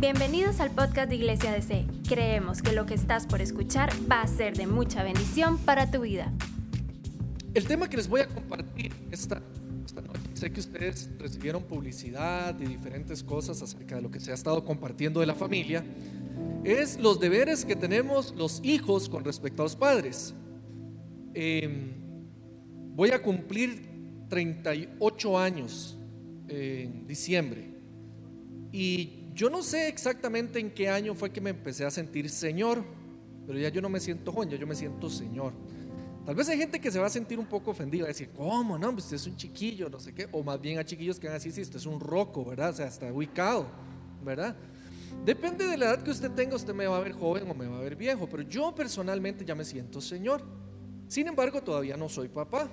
Bienvenidos al podcast de Iglesia DC. Creemos que lo que estás por escuchar va a ser de mucha bendición para tu vida. El tema que les voy a compartir esta, noche, sé que ustedes recibieron publicidad y diferentes cosas acerca de lo que se ha estado compartiendo de la familia, es los deberes que tenemos los hijos con respecto a los padres. Em, voy a cumplir 38 años en diciembre y yo no sé exactamente en qué año fue que me empecé a sentir señor, pero ya yo no me siento joven, ya yo me siento señor. Tal vez hay gente que se va a sentir un poco ofendida, a decir, ¿cómo? No, pues usted es un chiquillo, no sé qué. O más bien a chiquillos que van a decir, sí, usted es un roco, ¿verdad? O sea, está ubicado, ¿verdad? Depende de la edad que usted tenga, usted me va a ver joven o me va a ver viejo, pero yo personalmente ya me siento señor. Sin embargo, todavía no soy papá.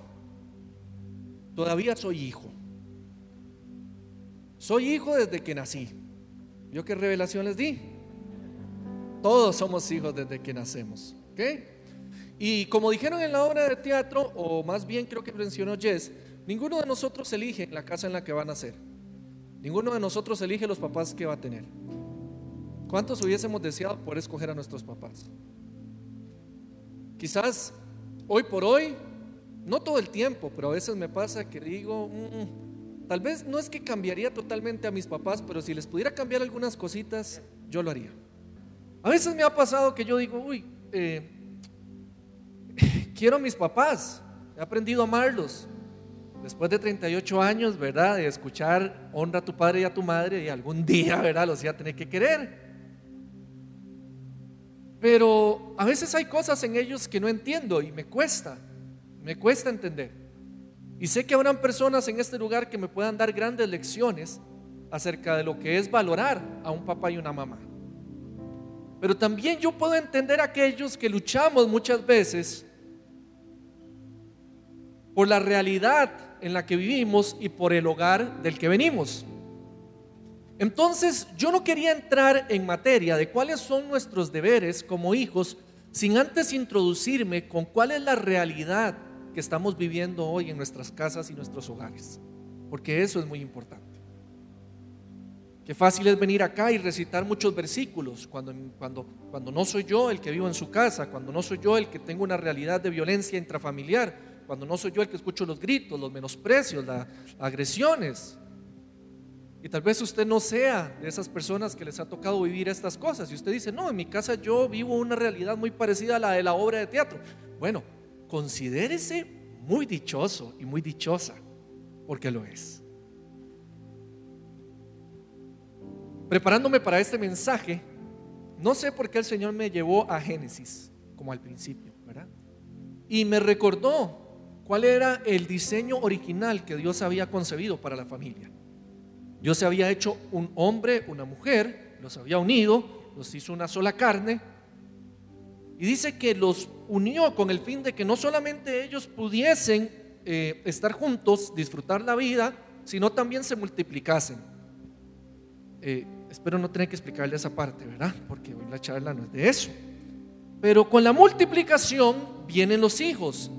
Todavía soy hijo. Soy hijo desde que nací. ¿Yo qué revelación les di? Todos somos hijos desde que nacemos. ¿ok? Y como dijeron en la obra de teatro, o más bien creo que mencionó Jess, ninguno de nosotros elige la casa en la que va a nacer. Ninguno de nosotros elige los papás que va a tener. ¿Cuántos hubiésemos deseado poder escoger a nuestros papás? Quizás hoy por hoy, no todo el tiempo, pero a veces me pasa que digo, mm, mm, Tal vez no es que cambiaría totalmente a mis papás, pero si les pudiera cambiar algunas cositas, yo lo haría. A veces me ha pasado que yo digo, uy, eh, quiero a mis papás, he aprendido a amarlos. Después de 38 años, ¿verdad? De escuchar, honra a tu padre y a tu madre, y algún día, ¿verdad? Los iba a tener que querer. Pero a veces hay cosas en ellos que no entiendo y me cuesta, me cuesta entender. Y sé que habrán personas en este lugar que me puedan dar grandes lecciones acerca de lo que es valorar a un papá y una mamá. Pero también yo puedo entender a aquellos que luchamos muchas veces por la realidad en la que vivimos y por el hogar del que venimos. Entonces yo no quería entrar en materia de cuáles son nuestros deberes como hijos sin antes introducirme con cuál es la realidad que estamos viviendo hoy en nuestras casas y nuestros hogares, porque eso es muy importante. Qué fácil es venir acá y recitar muchos versículos cuando, cuando, cuando no soy yo el que vivo en su casa, cuando no soy yo el que tengo una realidad de violencia intrafamiliar, cuando no soy yo el que escucho los gritos, los menosprecios, las agresiones. Y tal vez usted no sea de esas personas que les ha tocado vivir estas cosas. Y usted dice, no, en mi casa yo vivo una realidad muy parecida a la de la obra de teatro. Bueno, considérese muy dichoso y muy dichosa, porque lo es. Preparándome para este mensaje, no sé por qué el Señor me llevó a Génesis, como al principio, ¿verdad? Y me recordó cuál era el diseño original que Dios había concebido para la familia. Dios se había hecho un hombre, una mujer, los había unido, los hizo una sola carne, y dice que los unió con el fin de que no solamente ellos pudiesen eh, estar juntos, disfrutar la vida, sino también se multiplicasen. Eh, espero no tener que explicarle esa parte, ¿verdad? Porque hoy la charla no es de eso. Pero con la multiplicación vienen los hijos.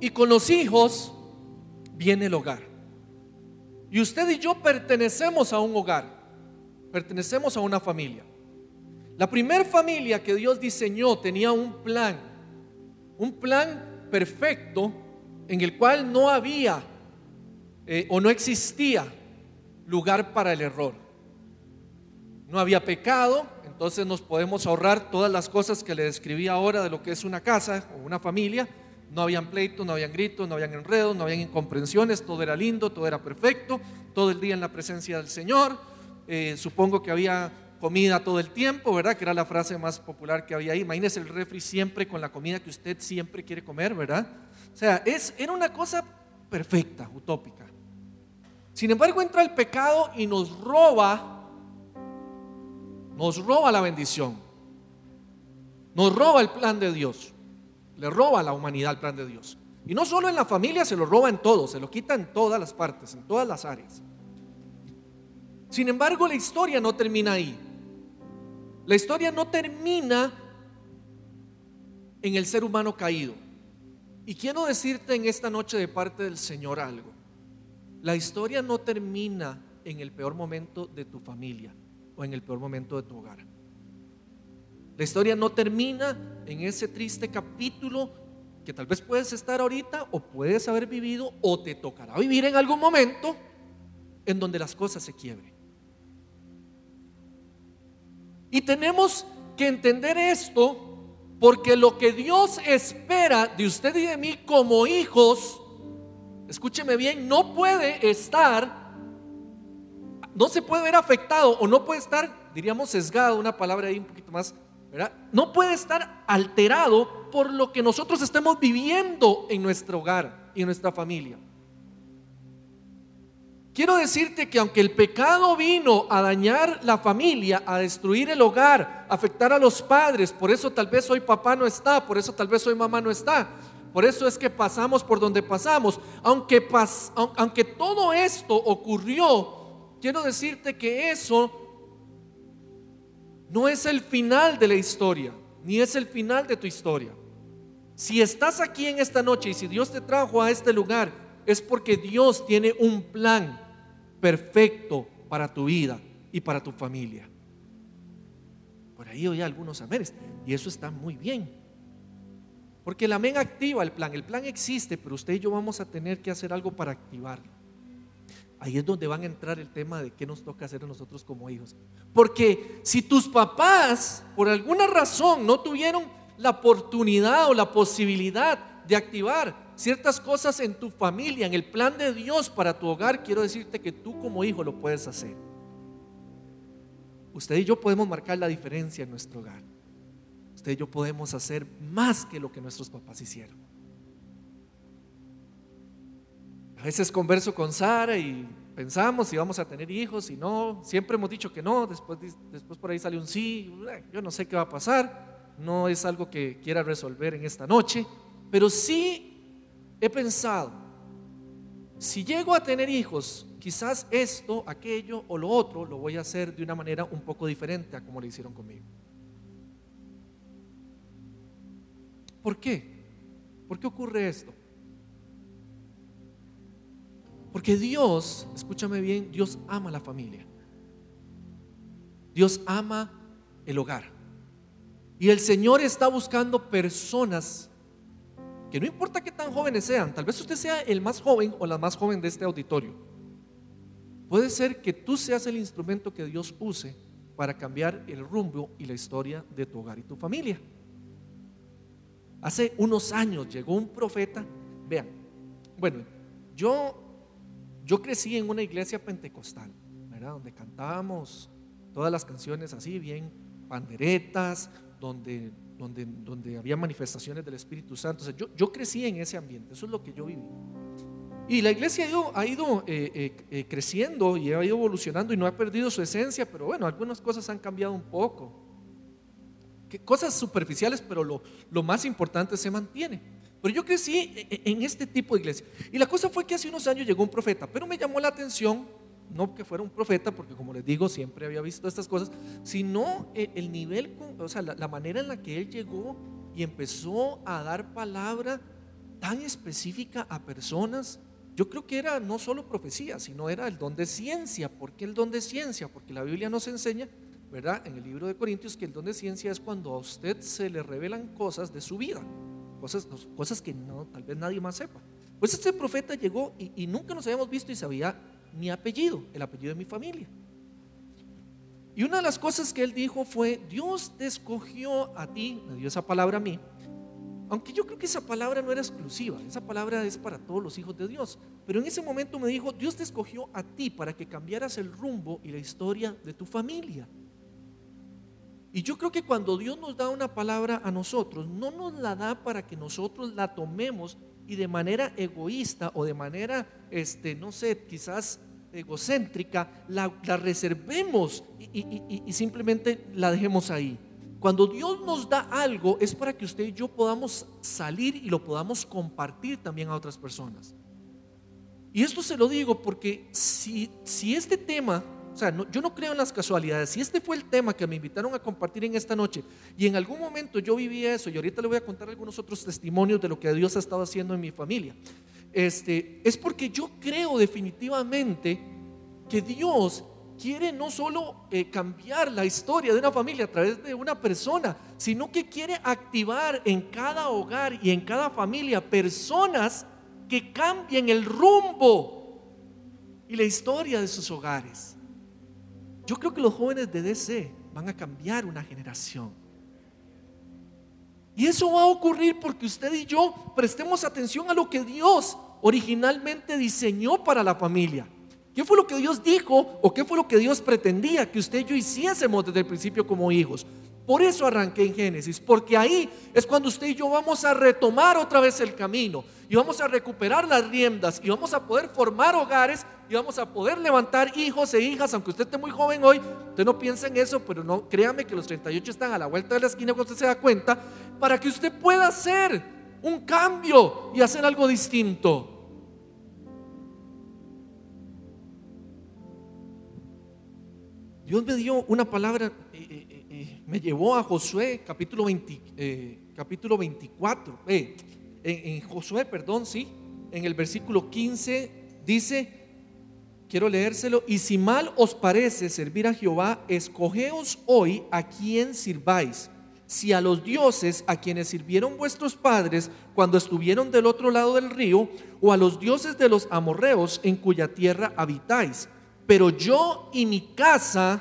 Y con los hijos viene el hogar. Y usted y yo pertenecemos a un hogar, pertenecemos a una familia. La primera familia que Dios diseñó tenía un plan, un plan perfecto en el cual no había eh, o no existía lugar para el error. No había pecado, entonces nos podemos ahorrar todas las cosas que le describí ahora de lo que es una casa o una familia. No habían pleitos, no habían gritos, no habían enredos, no habían incomprensiones, todo era lindo, todo era perfecto, todo el día en la presencia del Señor. Eh, supongo que había comida todo el tiempo, ¿verdad? Que era la frase más popular que había ahí. Imagínese el refri siempre con la comida que usted siempre quiere comer, ¿verdad? O sea, es, era una cosa perfecta, utópica. Sin embargo, entra el pecado y nos roba, nos roba la bendición, nos roba el plan de Dios, le roba a la humanidad el plan de Dios. Y no solo en la familia, se lo roba en todo, se lo quita en todas las partes, en todas las áreas. Sin embargo, la historia no termina ahí. La historia no termina en el ser humano caído. Y quiero decirte en esta noche de parte del Señor algo. La historia no termina en el peor momento de tu familia. o en el peor momento de tu hogar. La historia no termina en ese triste capítulo que tal vez puedes estar ahorita o puedes haber vivido o te tocará vivir en algún momento en donde las cosas se quiebren. Y tenemos que entender esto porque lo que Dios espera de usted y de mí como hijos, escúcheme bien, no puede estar, no se puede ver afectado o no puede estar, diríamos, sesgado, una palabra ahí un poquito más, ¿verdad? No puede estar alterado por lo que nosotros estemos viviendo en nuestro hogar y en nuestra familia. Quiero decirte que aunque el pecado vino a dañar la familia, a destruir el hogar, afectar a los padres, por eso tal vez hoy papá no está, por eso tal vez hoy mamá no está, por eso es que pasamos por donde pasamos, aunque, aunque todo esto ocurrió, quiero decirte que eso no es el final de la historia, ni es el final de tu historia. Si estás aquí en esta noche y si Dios te trajo a este lugar, es porque Dios tiene un plan perfecto para tu vida y para tu familia. Por ahí oí algunos amenes y eso está muy bien. Porque el amén activa el plan. El plan existe, pero usted y yo vamos a tener que hacer algo para activarlo. Ahí es donde van a entrar el tema de qué nos toca hacer a nosotros como hijos. Porque si tus papás, por alguna razón, no tuvieron la oportunidad o la posibilidad de activar ciertas cosas en tu familia, en el plan de Dios para tu hogar, quiero decirte que tú como hijo lo puedes hacer. Usted y yo podemos marcar la diferencia en nuestro hogar. Usted y yo podemos hacer más que lo que nuestros papás hicieron. A veces converso con Sara y pensamos si vamos a tener hijos y no, siempre hemos dicho que no, después, después por ahí sale un sí, yo no sé qué va a pasar, no es algo que quiera resolver en esta noche, pero sí he pensado, si llego a tener hijos, quizás esto, aquello o lo otro lo voy a hacer de una manera un poco diferente a como lo hicieron conmigo. ¿Por qué? ¿Por qué ocurre esto? Porque Dios, escúchame bien, Dios ama la familia. Dios ama el hogar. Y el Señor está buscando personas no importa qué tan jóvenes sean, tal vez usted sea el más joven o la más joven de este auditorio. Puede ser que tú seas el instrumento que Dios use para cambiar el rumbo y la historia de tu hogar y tu familia. Hace unos años llegó un profeta, vean, bueno, yo, yo crecí en una iglesia pentecostal, ¿verdad? Donde cantábamos todas las canciones así, bien panderetas, donde donde, donde había manifestaciones del Espíritu Santo. yo, yo crecí en ese ambiente, eso es lo que yo viví. Y la iglesia ha ido, ha ido eh, eh, eh, creciendo y ha ido evolucionando y no ha perdido su esencia, pero bueno, algunas cosas han cambiado un poco. Cosas superficiales, pero lo, lo más importante se mantiene. Pero yo crecí en este tipo de iglesia. Y la cosa fue que hace unos años llegó un profeta, pero me llamó la atención no que fuera un profeta, porque como les digo, siempre había visto estas cosas, sino eh, el nivel, o sea, la, manera en la que él llegó y empezó a dar palabra tan específica a personas. Yo creo que era no solo profecía, sino era el don de ciencia. ¿Por qué el don de ciencia? Porque la Biblia nos enseña, ¿verdad? En el libro de Corintios, que el don de ciencia es cuando a usted se le revelan cosas de su vida, cosas, cosas que no, tal vez nadie más sepa. Pues este profeta llegó y, y nunca nos habíamos visto y sabía mi apellido, el apellido de mi familia. Y una de las cosas que él dijo fue, Dios te escogió a ti, me dio esa palabra a mí, aunque yo creo que esa palabra no era exclusiva, esa palabra es para todos los hijos de Dios, pero en ese momento me dijo, Dios te escogió a ti para que cambiaras el rumbo y la historia de tu familia. Y yo creo que cuando Dios nos da una palabra a nosotros, no nos la da para que nosotros la tomemos y de manera egoísta o de manera, este, no sé, quizás egocéntrica, la, reservemos y, simplemente la dejemos ahí. Cuando Dios nos da algo es para que usted y yo podamos salir y lo podamos compartir también a otras personas. Y esto se lo digo porque si, si este tema o sea, yo no creo en las casualidades. Si este fue el tema que me invitaron a compartir en esta noche y en algún momento yo viví eso y ahorita le voy a contar algunos otros testimonios de lo que Dios ha estado haciendo en mi familia, este, es porque yo creo definitivamente que Dios quiere no solo eh, cambiar la historia de una familia a través de una persona, sino que quiere activar en cada hogar y en cada familia personas que cambien el rumbo y la historia de sus hogares. Yo creo que los jóvenes de DC van a cambiar una generación. Y eso va a ocurrir porque usted y yo prestemos atención a lo que Dios originalmente diseñó para la familia. ¿Qué fue lo que Dios dijo o qué fue lo que Dios pretendía que usted y yo hiciésemos desde el principio como hijos? Por eso arranqué en Génesis, porque ahí es cuando usted y yo vamos a retomar otra vez el camino y vamos a recuperar las riendas y vamos a poder formar hogares y vamos a poder levantar hijos e hijas, aunque usted esté muy joven hoy, usted no piensa en eso, pero no créame que los 38 están a la vuelta de la esquina cuando usted se da cuenta, para que usted pueda hacer un cambio y hacer algo distinto. Dios me dio una palabra, eh, eh, eh, me llevó a Josué capítulo, 20, capítulo 24, en, en, Josué, perdón, sí, en el versículo 15 dice, quiero leérselo, y si mal os parece servir a Jehová, escogeos hoy a quien sirváis, si a los dioses a quienes sirvieron vuestros padres cuando estuvieron del otro lado del río, o a los dioses de los amorreos en cuya tierra habitáis pero yo y mi casa,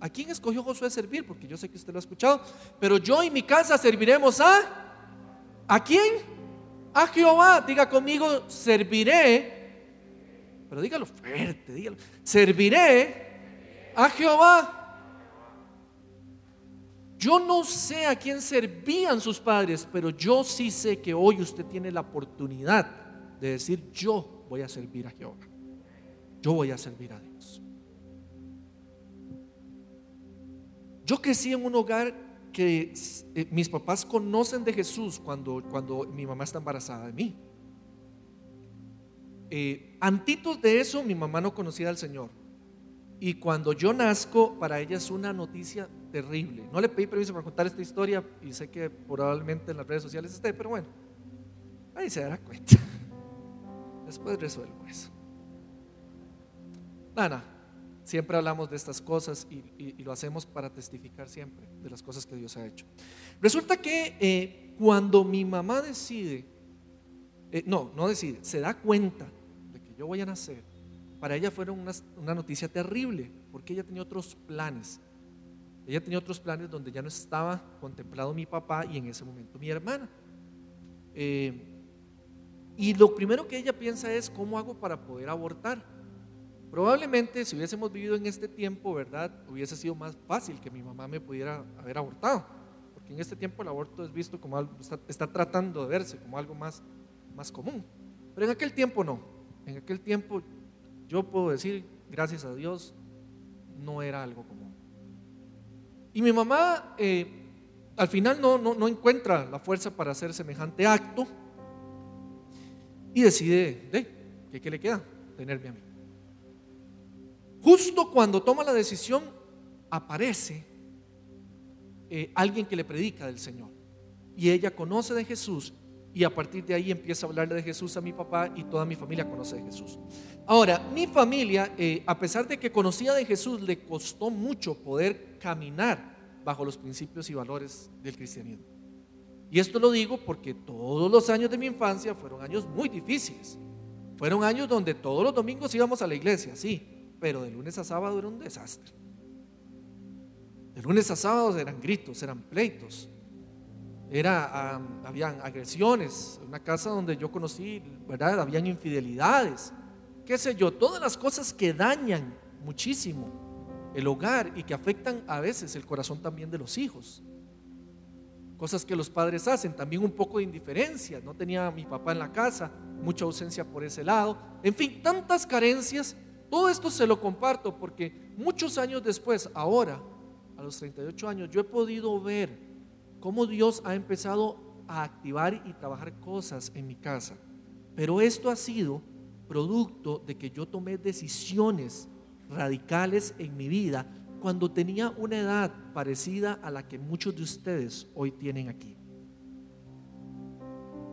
¿a quién escogió Josué servir? Porque yo sé que usted lo ha escuchado. Pero yo y mi casa serviremos a... ¿A quién? A Jehová. Diga conmigo, serviré. Pero dígalo fuerte, dígalo. Serviré a Jehová. Yo no sé a quién servían sus padres, pero yo sí sé que hoy usted tiene la oportunidad de decir, yo voy a servir a Jehová yo voy a servir a Dios. Yo crecí en un hogar que eh, mis papás conocen de Jesús cuando, cuando mi mamá está embarazada de mí. Eh, antitos de eso, mi mamá no conocía al Señor. Y cuando yo nazco, para ella es una noticia terrible. No le pedí permiso para contar esta historia y sé que probablemente en las redes sociales esté, pero bueno, ahí se dará cuenta. Después resuelvo eso. Nada, siempre hablamos de estas cosas y, lo hacemos para testificar siempre de las cosas que Dios ha hecho. Resulta que eh, cuando mi mamá decide, eh, no, no decide, se da cuenta de que yo voy a nacer, para ella una, una noticia terrible, porque ella tenía otros planes. Ella tenía otros planes donde ya no estaba contemplado mi papá y en ese momento mi hermana. Eh, y lo primero que ella piensa es, ¿cómo hago para poder abortar? Probablemente si hubiésemos vivido en este tiempo, ¿verdad? Hubiese sido más fácil que mi mamá me pudiera haber abortado. Porque en este tiempo el aborto es visto como algo, está, tratando de verse como algo más, más común. Pero en aquel tiempo no. En aquel tiempo yo puedo decir, gracias a Dios, no era algo común. Y mi mamá eh, al final no, no, no, encuentra la fuerza para hacer semejante acto y decide, ¿de qué le queda? Tenerme a mí. Justo cuando toma la decisión, aparece eh, alguien que le predica del Señor. Y ella conoce de Jesús y a partir de ahí empieza a hablarle de Jesús a mi papá y toda mi familia conoce de Jesús. Ahora, mi familia, eh, a pesar de que conocía de Jesús, le costó mucho poder caminar bajo los principios y valores del cristianismo. Y esto lo digo porque todos los años de mi infancia fueron años muy difíciles. Fueron años donde todos los domingos íbamos a la iglesia, sí, pero de lunes a sábado era un desastre. De lunes a sábado eran gritos, eran pleitos, era, habían agresiones, una casa donde yo conocí, ¿verdad? Habían infidelidades, qué sé yo, todas las cosas que dañan muchísimo el hogar y que afectan a veces el corazón también de los hijos. Cosas que los padres hacen, también un poco de indiferencia, no tenía a mi papá en la casa, mucha ausencia por ese lado, en fin, tantas carencias todo esto se lo comparto porque muchos años después, ahora, a los 38 años, yo he podido ver cómo Dios ha empezado a activar y trabajar cosas en mi casa. Pero esto ha sido producto de que yo tomé decisiones radicales en mi vida cuando tenía una edad parecida a la que muchos de ustedes hoy tienen aquí.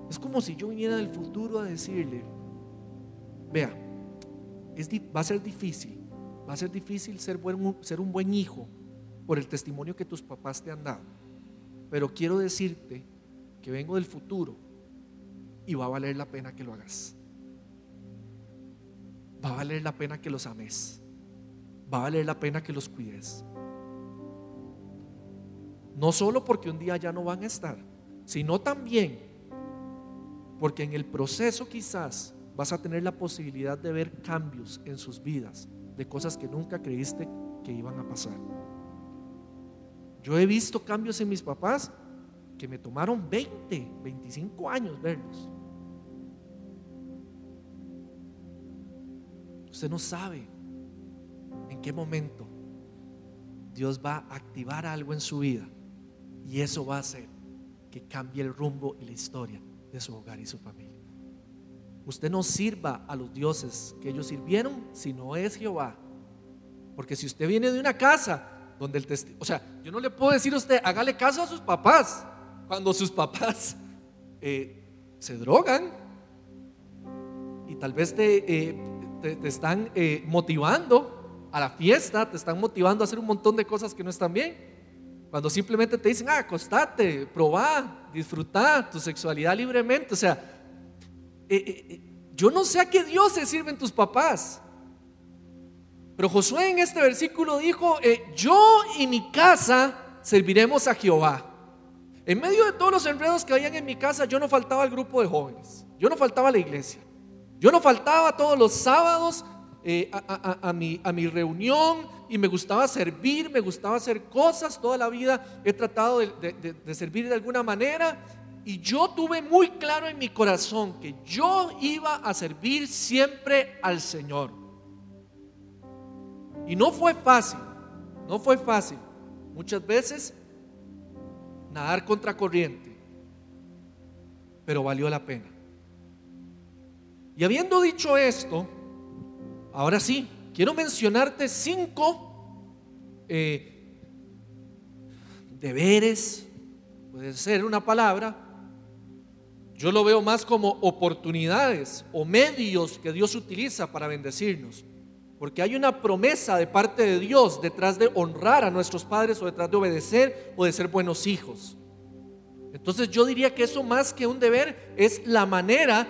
Es como si yo viniera del futuro a decirle, vea, va a ser difícil, Va a ser difícil ser, un buen hijo por el testimonio que tus papás te han dado. Pero quiero decirte que vengo del futuro y va a valer la pena que lo hagas. Va a valer la pena que los ames. Va a valer la pena que los cuides. No solo porque un día ya no van a estar, sino también porque en el proceso quizás vas a tener la posibilidad de ver cambios en sus vidas, de cosas que nunca creíste que iban a pasar. Yo he visto cambios en mis papás que me tomaron 20, 25 años verlos. Usted no sabe en qué momento Dios va a activar algo en su vida y eso va a hacer que cambie el rumbo y la historia de su hogar y su familia. Usted no sirva a los dioses que ellos sirvieron si no es Jehová. Porque si usted viene de una casa donde el testigo, o sea, yo no le puedo decir a usted, hágale caso a sus papás, cuando sus papás eh, se drogan y tal vez te, eh, te, están eh, motivando a la fiesta, te están motivando a hacer un montón de cosas que no están bien. Cuando simplemente te dicen, ah, acostate, probá, disfruta tu sexualidad libremente. O sea, eh, eh, eh, yo no sé a qué Dios se sirven tus papás. Pero Josué en este versículo dijo, yo y mi casa serviremos a Jehová. En medio de todos los enredos que habían en mi casa, yo no faltaba al grupo de jóvenes. Yo no faltaba a la iglesia. Yo no faltaba todos los sábados a, mi, a mi reunión y me gustaba servir, me gustaba hacer cosas, toda la vida he tratado de, servir de alguna manera y yo tuve muy claro en mi corazón que yo iba a servir siempre al Señor. Y no fue fácil, no fue fácil. Muchas veces nadar contra corriente, pero valió la pena. Y habiendo dicho esto, ahora sí, quiero mencionarte cinco eh, deberes, puede ser una palabra, yo lo veo más como oportunidades o medios que Dios utiliza para bendecirnos. Porque hay una promesa de parte de Dios detrás de honrar a nuestros padres o detrás de obedecer o de ser buenos hijos. Entonces yo diría que eso más que un deber es la manera,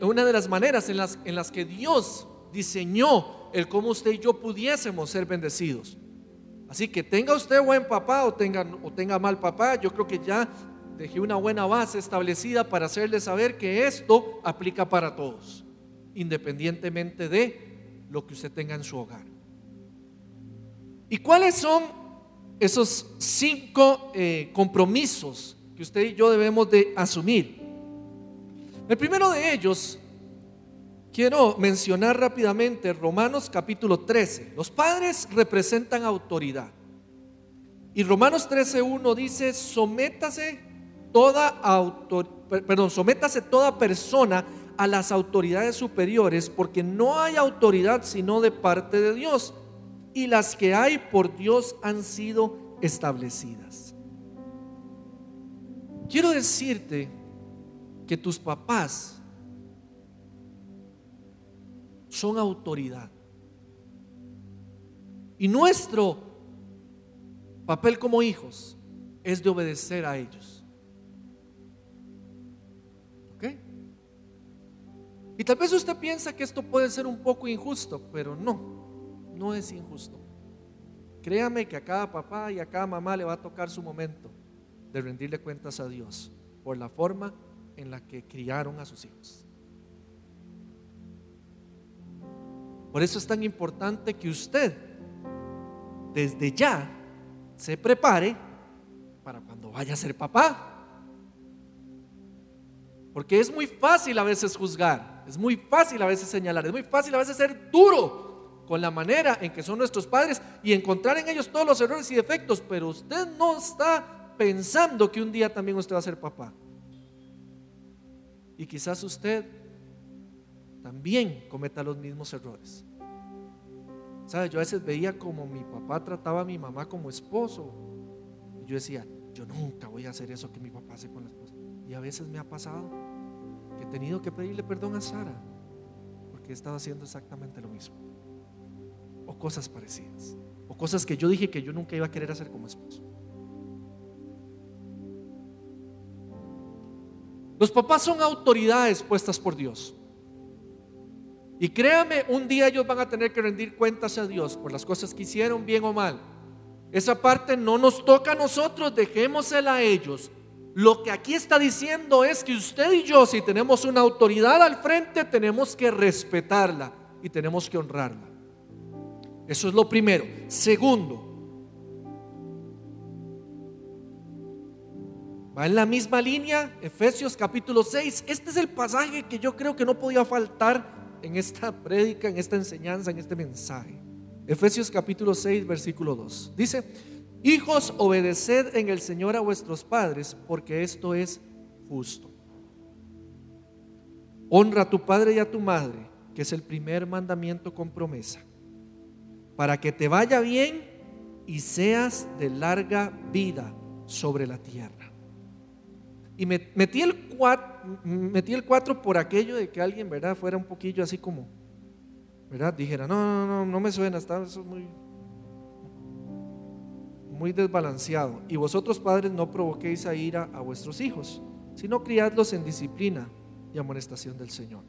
una de las maneras en las, que Dios diseñó el cómo usted y yo pudiésemos ser bendecidos. Así que tenga usted buen papá o tenga, o tenga mal papá, yo creo que ya dejé una buena base establecida para hacerle saber que esto aplica para todos, independientemente de lo que usted tenga en su hogar. ¿Y cuáles son esos cinco eh, compromisos que usted y yo debemos de asumir? El primero de ellos Quiero mencionar rápidamente Romanos capítulo 13. Los padres representan autoridad. Y Romanos 13.1 dice, sométase toda perdón, sométase toda persona a las autoridades superiores, porque no hay autoridad sino de parte de Dios, y las que hay por Dios han sido establecidas. Quiero decirte que tus papás son autoridad. Y nuestro papel como hijos es de obedecer a ellos. Y tal vez usted piensa que esto puede ser un poco injusto, pero no, no es injusto. Créame que a cada papá y a cada mamá le va a tocar su momento de rendirle cuentas a Dios por la forma en la que criaron a sus hijos. Por eso es tan importante que usted desde ya se prepare para cuando vaya a ser papá. Porque es muy fácil a veces juzgar, es muy fácil a veces señalar, es muy fácil a veces ser duro con la manera en que son nuestros padres y encontrar en ellos todos los errores y defectos, pero usted no está pensando que un día también usted va a ser papá. Y quizás usted también cometa los mismos errores. ¿Sabes? Yo a veces veía como mi papá trataba a mi mamá como esposo. Y yo decía, yo nunca voy a hacer eso que mi papá hace con la esposa. Y a veces me ha pasado tenido que pedirle perdón a Sara porque he estado haciendo exactamente lo mismo. o cosas parecidas, o cosas que yo dije que yo nunca iba a querer hacer como esposo. Los papás son autoridades puestas por Dios. Y créame, un día ellos van a tener que rendir cuentas a Dios por las cosas que hicieron, bien o mal. Esa parte no nos toca a nosotros, dejémosela a ellos. Lo que aquí está diciendo es que usted y yo, si tenemos una autoridad al frente, tenemos que respetarla y tenemos que honrarla. Eso es lo primero. Segundo, va en la misma línea, Efesios capítulo 6. Este es el pasaje que yo creo que no podía faltar en esta prédica, en esta enseñanza, en este mensaje. Efesios capítulo 6, versículo 2. Dice, hijos, obedeced en el Señor a vuestros padres, porque esto es justo. Honra a tu padre y a tu madre, que es el primer mandamiento con promesa, para que te vaya bien y seas de larga vida sobre la tierra. Y metí el 4, metí el 4 por aquello de que alguien, ¿verdad? Fuera un poquillo así como, ¿verdad? Dijera, no, no, no, no me suena, está muy, muy desbalanceado. Y vosotros padres no provoquéis a ira a vuestros hijos, sino criadlos en disciplina y amonestación del Señor.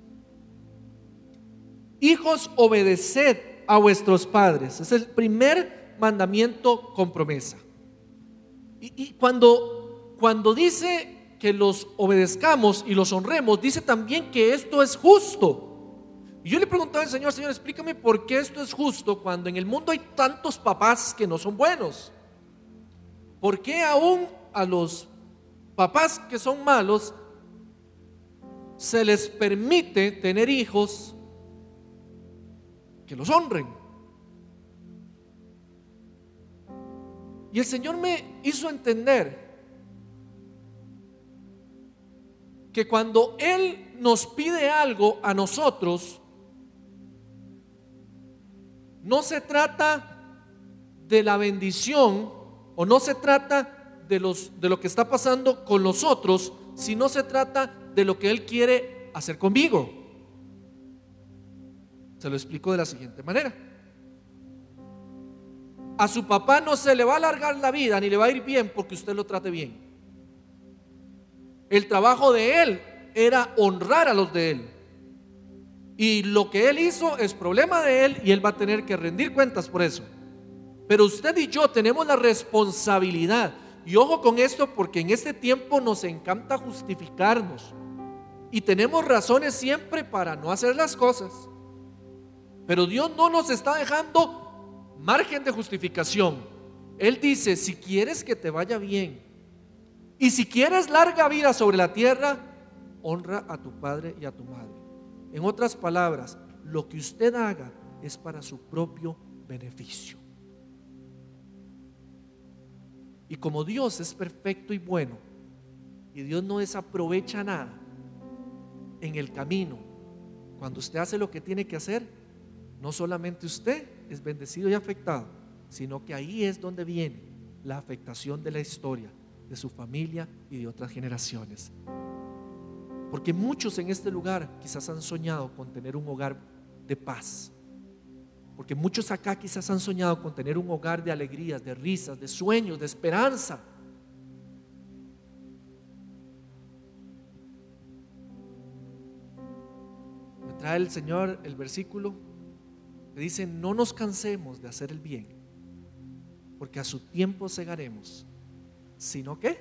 Hijos, obedeced a vuestros padres. Es el primer mandamiento con promesa. Y, cuando, cuando dice que los obedezcamos y los honremos, dice también que esto es justo. Y yo le preguntaba al Señor, Señor, explícame por qué esto es justo cuando en el mundo hay tantos papás que no son buenos. ¿Por qué aún a los papás que son malos se les permite tener hijos que los honren? Y el Señor me hizo entender que cuando Él nos pide algo a nosotros, no se trata de la bendición o no se trata de, los, de lo que está pasando con los otros, sino se trata de lo que Él quiere hacer conmigo. Se lo explico de la siguiente manera. A su papá no se le va a alargar la vida ni le va a ir bien porque usted lo trate bien. El trabajo de él era honrar a los de él. Y lo que él hizo es problema de él y él va a tener que rendir cuentas por eso. Pero usted y yo tenemos la responsabilidad. Y ojo con esto porque en este tiempo nos encanta justificarnos. Y tenemos razones siempre para no hacer las cosas. Pero Dios no nos está dejando margen de justificación. Él dice, si quieres que te vaya bien, y si quieres larga vida sobre la tierra, honra a tu padre y a tu madre. En otras palabras, lo que usted haga es para su propio beneficio. Y como Dios es perfecto y bueno, y Dios no desaprovecha nada en el camino, cuando usted hace lo que tiene que hacer, no solamente usted es bendecido y afectado, sino que ahí es donde viene la afectación de la historia de su familia y de otras generaciones. Porque muchos en este lugar quizás han soñado con tener un hogar de paz. Porque muchos acá quizás han soñado con tener un hogar de alegrías, de risas, de sueños, de esperanza. Me trae el Señor el versículo que dice, no nos cansemos de hacer el bien, porque a su tiempo segaremos si no, ¿qué?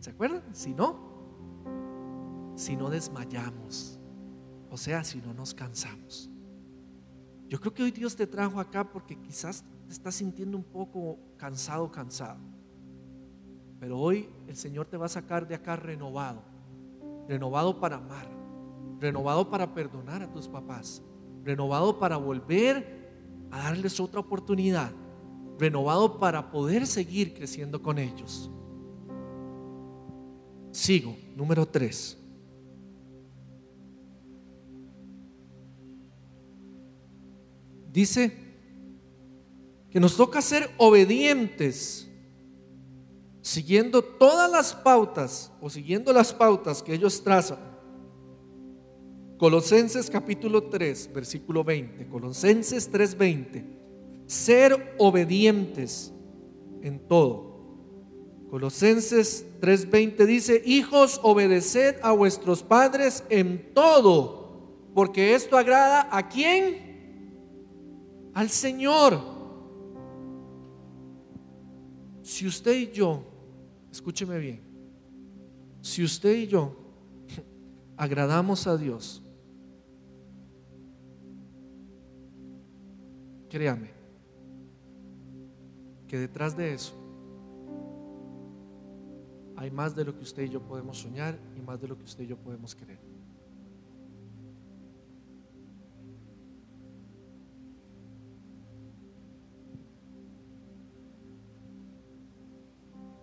¿Se acuerdan? Si no, si no desmayamos, o sea, si no nos cansamos. Yo creo que hoy Dios te trajo acá porque quizás te estás sintiendo un poco cansado, cansado. Pero hoy el Señor te va a sacar de acá renovado, renovado para amar, renovado para perdonar a tus papás, renovado para volver a darles otra oportunidad renovado para poder seguir creciendo con ellos. Sigo, número tres. Dice que nos toca ser obedientes, siguiendo todas las pautas o siguiendo las pautas que ellos trazan Colosenses capítulo 3, versículo 20. Colosenses 3:20. Ser obedientes en todo. Colosenses 3:20 dice, hijos, obedeced a vuestros padres en todo, porque esto agrada a quién? Al Señor. Si usted y yo, escúcheme bien, si usted y yo agradamos a Dios, créame, que detrás de eso hay más de lo que usted y yo podemos soñar y más de lo que usted y yo podemos querer.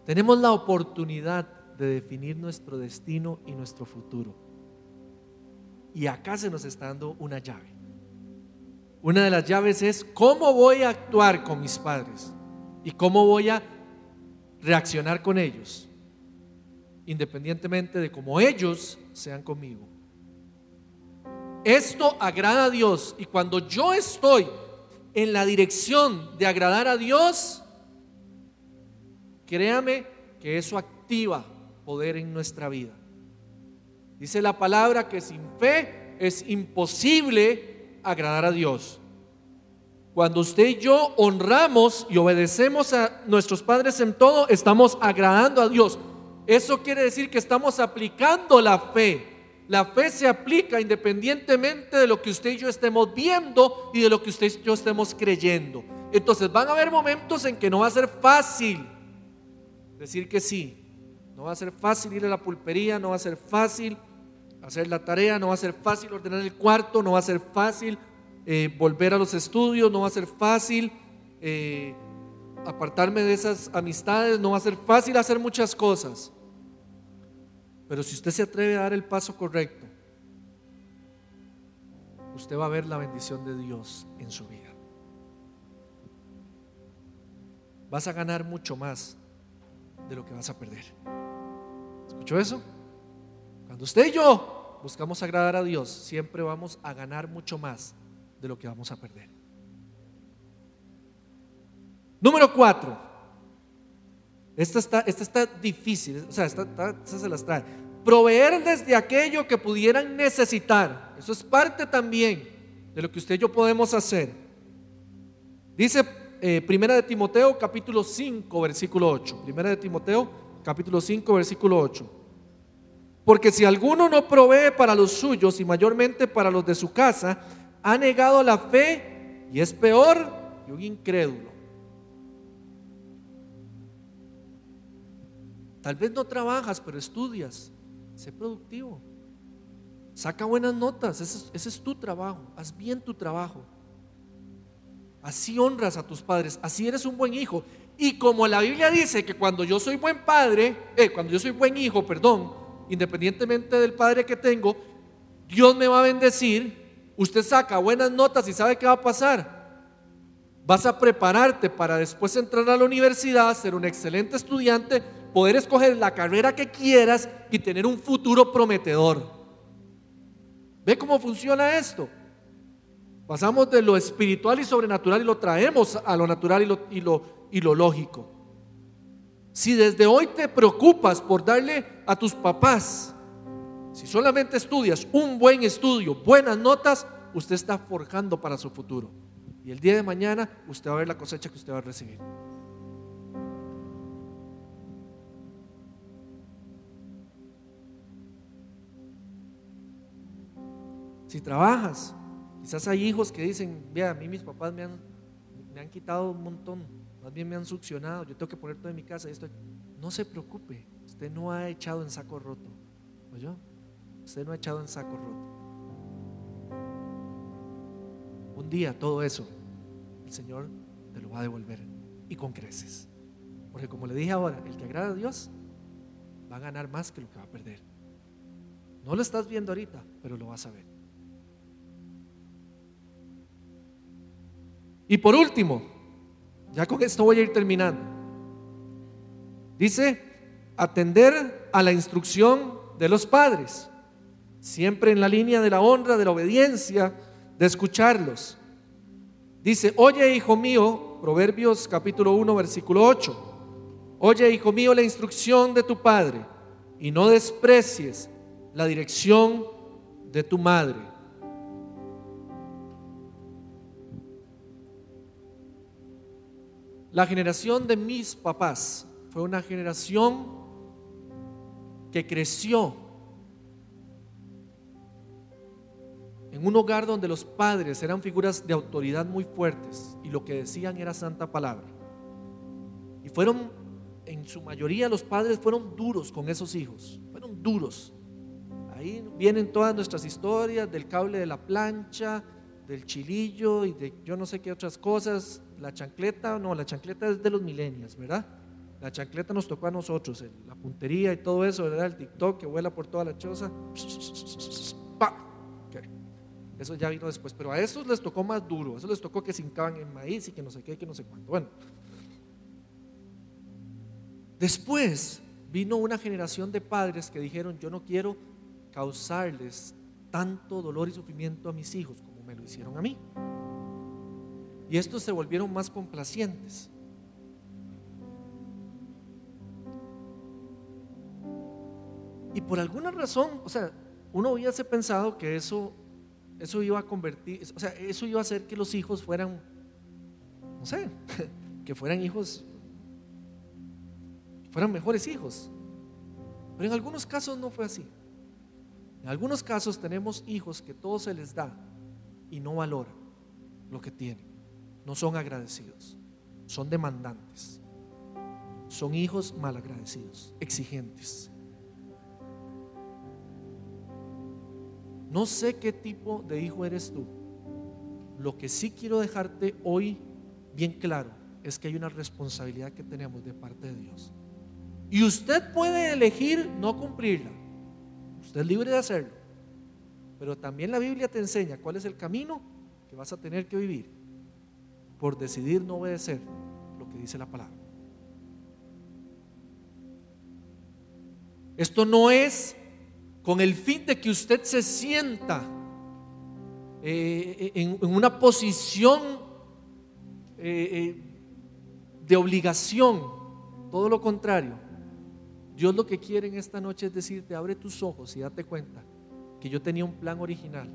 Tenemos la oportunidad de definir nuestro destino y nuestro futuro. Y acá se nos está dando una llave. Una de las llaves es cómo voy a actuar con mis padres y cómo voy a reaccionar con ellos, independientemente de cómo ellos sean conmigo. Esto agrada a Dios y cuando yo estoy en la dirección de agradar a Dios, créame que eso activa poder en nuestra vida. Dice la palabra que sin fe es imposible agradar a Dios. Cuando usted y yo honramos y obedecemos a nuestros padres en todo, estamos agradando a Dios. Eso quiere decir que estamos aplicando la fe. La fe se aplica independientemente de lo que usted y yo estemos viendo y de lo que usted y yo estemos creyendo. Entonces van a haber momentos en que no va a ser fácil decir que sí. No va a ser fácil ir a la pulpería, no va a ser fácil hacer la tarea, no va a ser fácil ordenar el cuarto, no va a ser fácil eh, volver a los estudios, no va a ser fácil eh, apartarme de esas amistades, no va a ser fácil hacer muchas cosas. Pero si usted se atreve a dar el paso correcto, usted va a ver la bendición de Dios en su vida. Vas a ganar mucho más de lo que vas a perder. ¿Escuchó eso? Cuando usted y yo buscamos agradar a Dios, siempre vamos a ganar mucho más de lo que vamos a perder. Número cuatro. Esta está, esta está difícil, o sea, esta, se las trae. Proveer desde aquello que pudieran necesitar. Eso es parte también de lo que usted y yo podemos hacer. Dice eh, Primera de Timoteo capítulo 5 versículo 8. Primera de Timoteo capítulo 5 versículo 8. Porque si alguno no provee para los suyos y mayormente para los de su casa, ha negado la fe y es peor que un incrédulo. Tal vez no trabajas, pero estudias. Sé productivo. Saca buenas notas. Ese, ese es tu trabajo. Haz bien tu trabajo. Así honras a tus padres. Así eres un buen hijo. Y como la Biblia dice que cuando yo soy buen padre, eh, cuando yo soy buen hijo, perdón, independientemente del padre que tengo, Dios me va a bendecir. Usted saca buenas notas y sabe qué va a pasar. Vas a prepararte para después entrar a la universidad, ser un excelente estudiante, poder escoger la carrera que quieras y tener un futuro prometedor. ¿Ve cómo funciona esto? Pasamos de lo espiritual y sobrenatural y lo traemos a lo natural y lo, y lo, y lo lógico. Si desde hoy te preocupas por darle a tus papás, si solamente estudias un buen estudio, buenas notas, usted está forjando para su futuro. Y el día de mañana usted va a ver la cosecha que usted va a recibir. Si trabajas, quizás hay hijos que dicen, vea, a mí mis papás me han, me han quitado un montón más bien me han succionado, yo tengo que poner todo en mi casa y esto. No se preocupe, usted no ha echado en saco roto. ¿Oyó? Usted no ha echado en saco roto. Un día todo eso, el Señor te lo va a devolver y con creces. Porque como le dije ahora, el que agrada a Dios va a ganar más que lo que va a perder. No lo estás viendo ahorita, pero lo vas a ver. Y por último, ya con esto voy a ir terminando. Dice, atender a la instrucción de los padres. siempre en la línea de la honra, de la obediencia, de escucharlos. Dice, oye hijo mío, Proverbios capítulo 1, versículo 8, oye hijo mío la instrucción de tu padre y no desprecies la dirección de tu madre. La generación de mis papás fue una generación que creció en un hogar donde los padres eran figuras de autoridad muy fuertes y lo que decían era santa palabra. Y fueron, en su mayoría los padres fueron duros con esos hijos, fueron duros. Ahí vienen todas nuestras historias del cable de la plancha, del chilillo y de yo no sé qué otras cosas. La chancleta, no, la chancleta es de los milenios, ¿verdad? La chancleta nos tocó a nosotros, la puntería y todo eso, ¿verdad? El TikTok que vuela por toda la choza. Eso ya vino después, pero a esos les tocó más duro, a esos les tocó que se hincaban en maíz y que no sé qué, que no sé cuánto. Bueno, después vino una generación de padres que dijeron, yo no quiero causarles tanto dolor y sufrimiento a mis hijos como me lo hicieron a mí. Y estos se volvieron más complacientes. Y por alguna razón, o sea, uno hubiese pensado que eso, eso iba a convertir, o sea, eso iba a hacer que los hijos fueran, no sé, que fueran hijos, fueran mejores hijos. Pero en algunos casos no fue así. En algunos casos tenemos hijos que todo se les da y no valoran lo que tienen. No son agradecidos, son demandantes. Son hijos malagradecidos, exigentes. No sé qué tipo de hijo eres tú. Lo que sí quiero dejarte hoy bien claro es que hay una responsabilidad que tenemos de parte de Dios. Y usted puede elegir no cumplirla. Usted es libre de hacerlo. Pero también la Biblia te enseña cuál es el camino que vas a tener que vivir por decidir no obedecer lo que dice la palabra. Esto no es con el fin de que usted se sienta eh, en, una posición eh, eh, de obligación, todo lo contrario. Dios lo que quiere en esta noche es decirte, abre tus ojos y date cuenta que yo tenía un plan original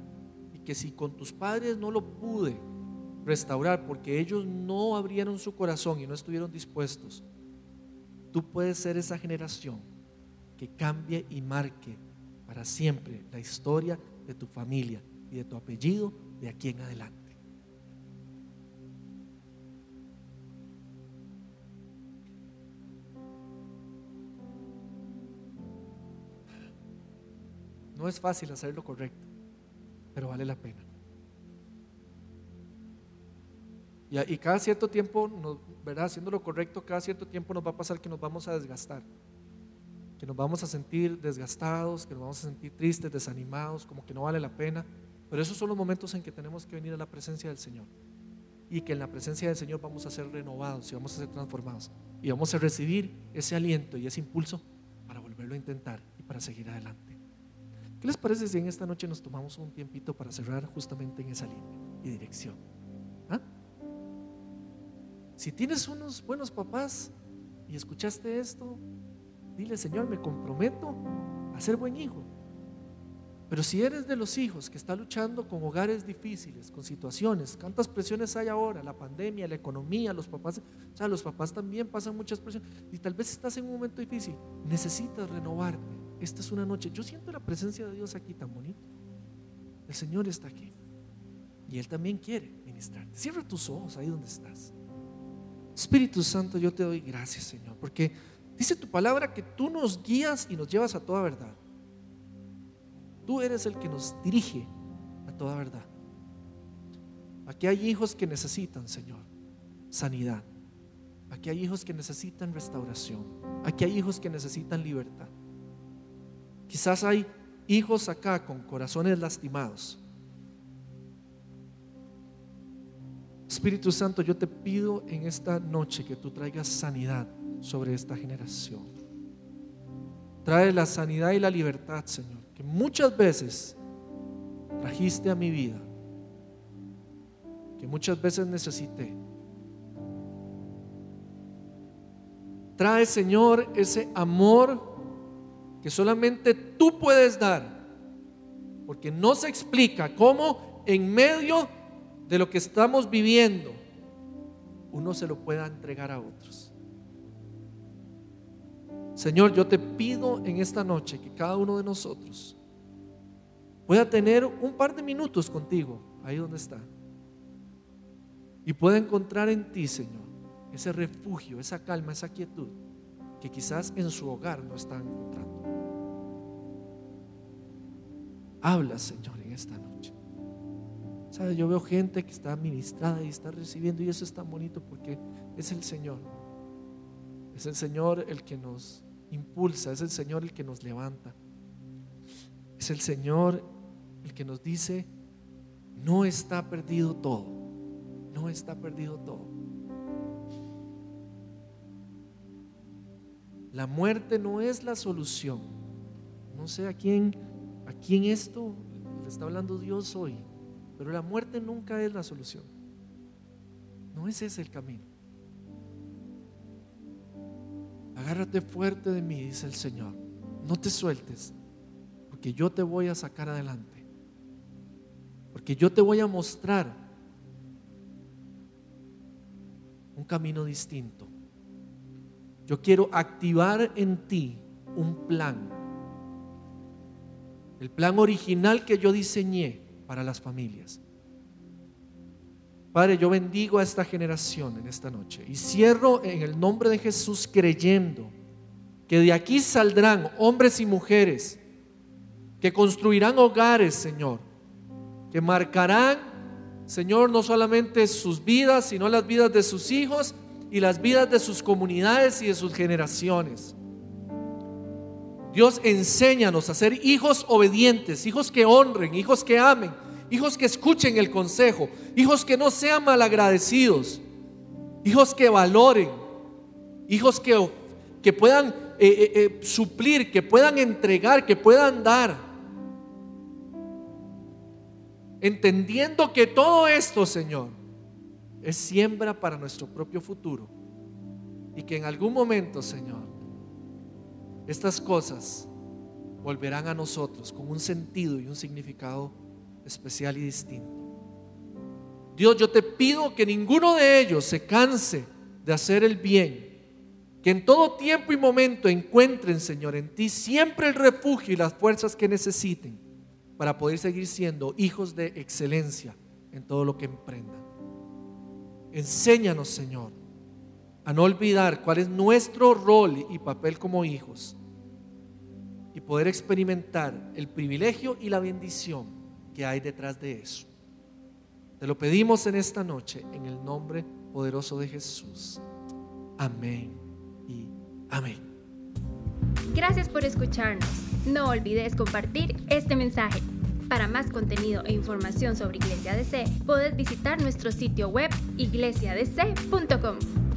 y que si con tus padres no lo pude restaurar porque ellos no abrieron su corazón y no estuvieron dispuestos, tú puedes ser esa generación que cambie y marque para siempre la historia de tu familia y de tu apellido de aquí en adelante. No es fácil hacer lo correcto, pero vale la pena. Y, cada cierto tiempo, ¿verdad? haciendo lo correcto, cada cierto tiempo nos va a pasar que nos vamos a desgastar, que nos vamos a sentir desgastados, que nos vamos a sentir tristes, desanimados, como que no vale la pena. Pero esos son los momentos en que tenemos que venir a la presencia del Señor. Y que en la presencia del Señor vamos a ser renovados y vamos a ser transformados. Y vamos a recibir ese aliento y ese impulso para volverlo a intentar y para seguir adelante. ¿Qué les parece si en esta noche nos tomamos un tiempito para cerrar justamente en esa línea y dirección? ¿Ah? Si tienes unos buenos papás y escuchaste esto, dile, Señor, me comprometo a ser buen hijo. Pero si eres de los hijos que está luchando con hogares difíciles, con situaciones, ¿cuántas presiones hay ahora? La pandemia, la economía, los papás, o sea, los papás también pasan muchas presiones. Y tal vez estás en un momento difícil, necesitas renovarte esta es una noche. Yo siento la presencia de Dios aquí tan bonito. El Señor está aquí. Y Él también quiere ministrarte. Cierra tus ojos ahí donde estás. Espíritu Santo, yo te doy gracias, Señor, porque dice tu palabra que tú nos guías y nos llevas a toda verdad. Tú eres el que nos dirige a toda verdad. Aquí hay hijos que necesitan, Señor, sanidad. Aquí hay hijos que necesitan restauración. Aquí hay hijos que necesitan libertad. Quizás hay hijos acá con corazones lastimados. Espíritu Santo, yo te pido en esta noche que tú traigas sanidad sobre esta generación. Trae la sanidad y la libertad, Señor, que muchas veces trajiste a mi vida, que muchas veces necesité. Trae, Señor, ese amor que solamente tú puedes dar, porque no se explica cómo en medio de lo que estamos viviendo uno se lo pueda entregar a otros. Señor, yo te pido en esta noche que cada uno de nosotros pueda tener un par de minutos contigo, ahí donde está, y pueda encontrar en ti, Señor, ese refugio, esa calma, esa quietud que quizás en su hogar no están encontrando. Habla, Señor, en esta noche. Yo veo gente que está ministrada y está recibiendo y eso es tan bonito porque es el Señor. Es el Señor el que nos impulsa, es el Señor el que nos levanta. Es el Señor el que nos dice, no está perdido todo, no está perdido todo. La muerte no es la solución. No sé a quién, a quién esto le está hablando Dios hoy, pero la muerte nunca es la solución. No ese es el camino. Agárrate fuerte de mí, dice el Señor. No te sueltes, porque yo te voy a sacar adelante. Porque yo te voy a mostrar un camino distinto. Yo quiero activar en ti un plan. El plan original que yo diseñé para las familias. Padre, yo bendigo a esta generación en esta noche y cierro en el nombre de Jesús creyendo que de aquí saldrán hombres y mujeres que construirán hogares, Señor, que marcarán, Señor, no solamente sus vidas, sino las vidas de sus hijos y las vidas de sus comunidades y de sus generaciones. Dios enséñanos a ser hijos obedientes, hijos que honren, hijos que amen, hijos que escuchen el consejo, hijos que no sean malagradecidos, hijos que valoren, hijos que, que puedan eh, eh, eh, suplir, que puedan entregar, que puedan dar. Entendiendo que todo esto, Señor, es siembra para nuestro propio futuro. Y que en algún momento, Señor, estas cosas volverán a nosotros con un sentido y un significado especial y distinto. Dios, yo te pido que ninguno de ellos se canse de hacer el bien. Que en todo tiempo y momento encuentren, Señor, en ti siempre el refugio y las fuerzas que necesiten para poder seguir siendo hijos de excelencia en todo lo que emprendan. Enséñanos, Señor, a no olvidar cuál es nuestro rol y papel como hijos y poder experimentar el privilegio y la bendición que hay detrás de eso. Te lo pedimos en esta noche en el nombre poderoso de Jesús. Amén y amén. Gracias por escucharnos. No olvides compartir este mensaje. Para más contenido e información sobre Iglesia DC, puedes visitar nuestro sitio web iglesiadc.com.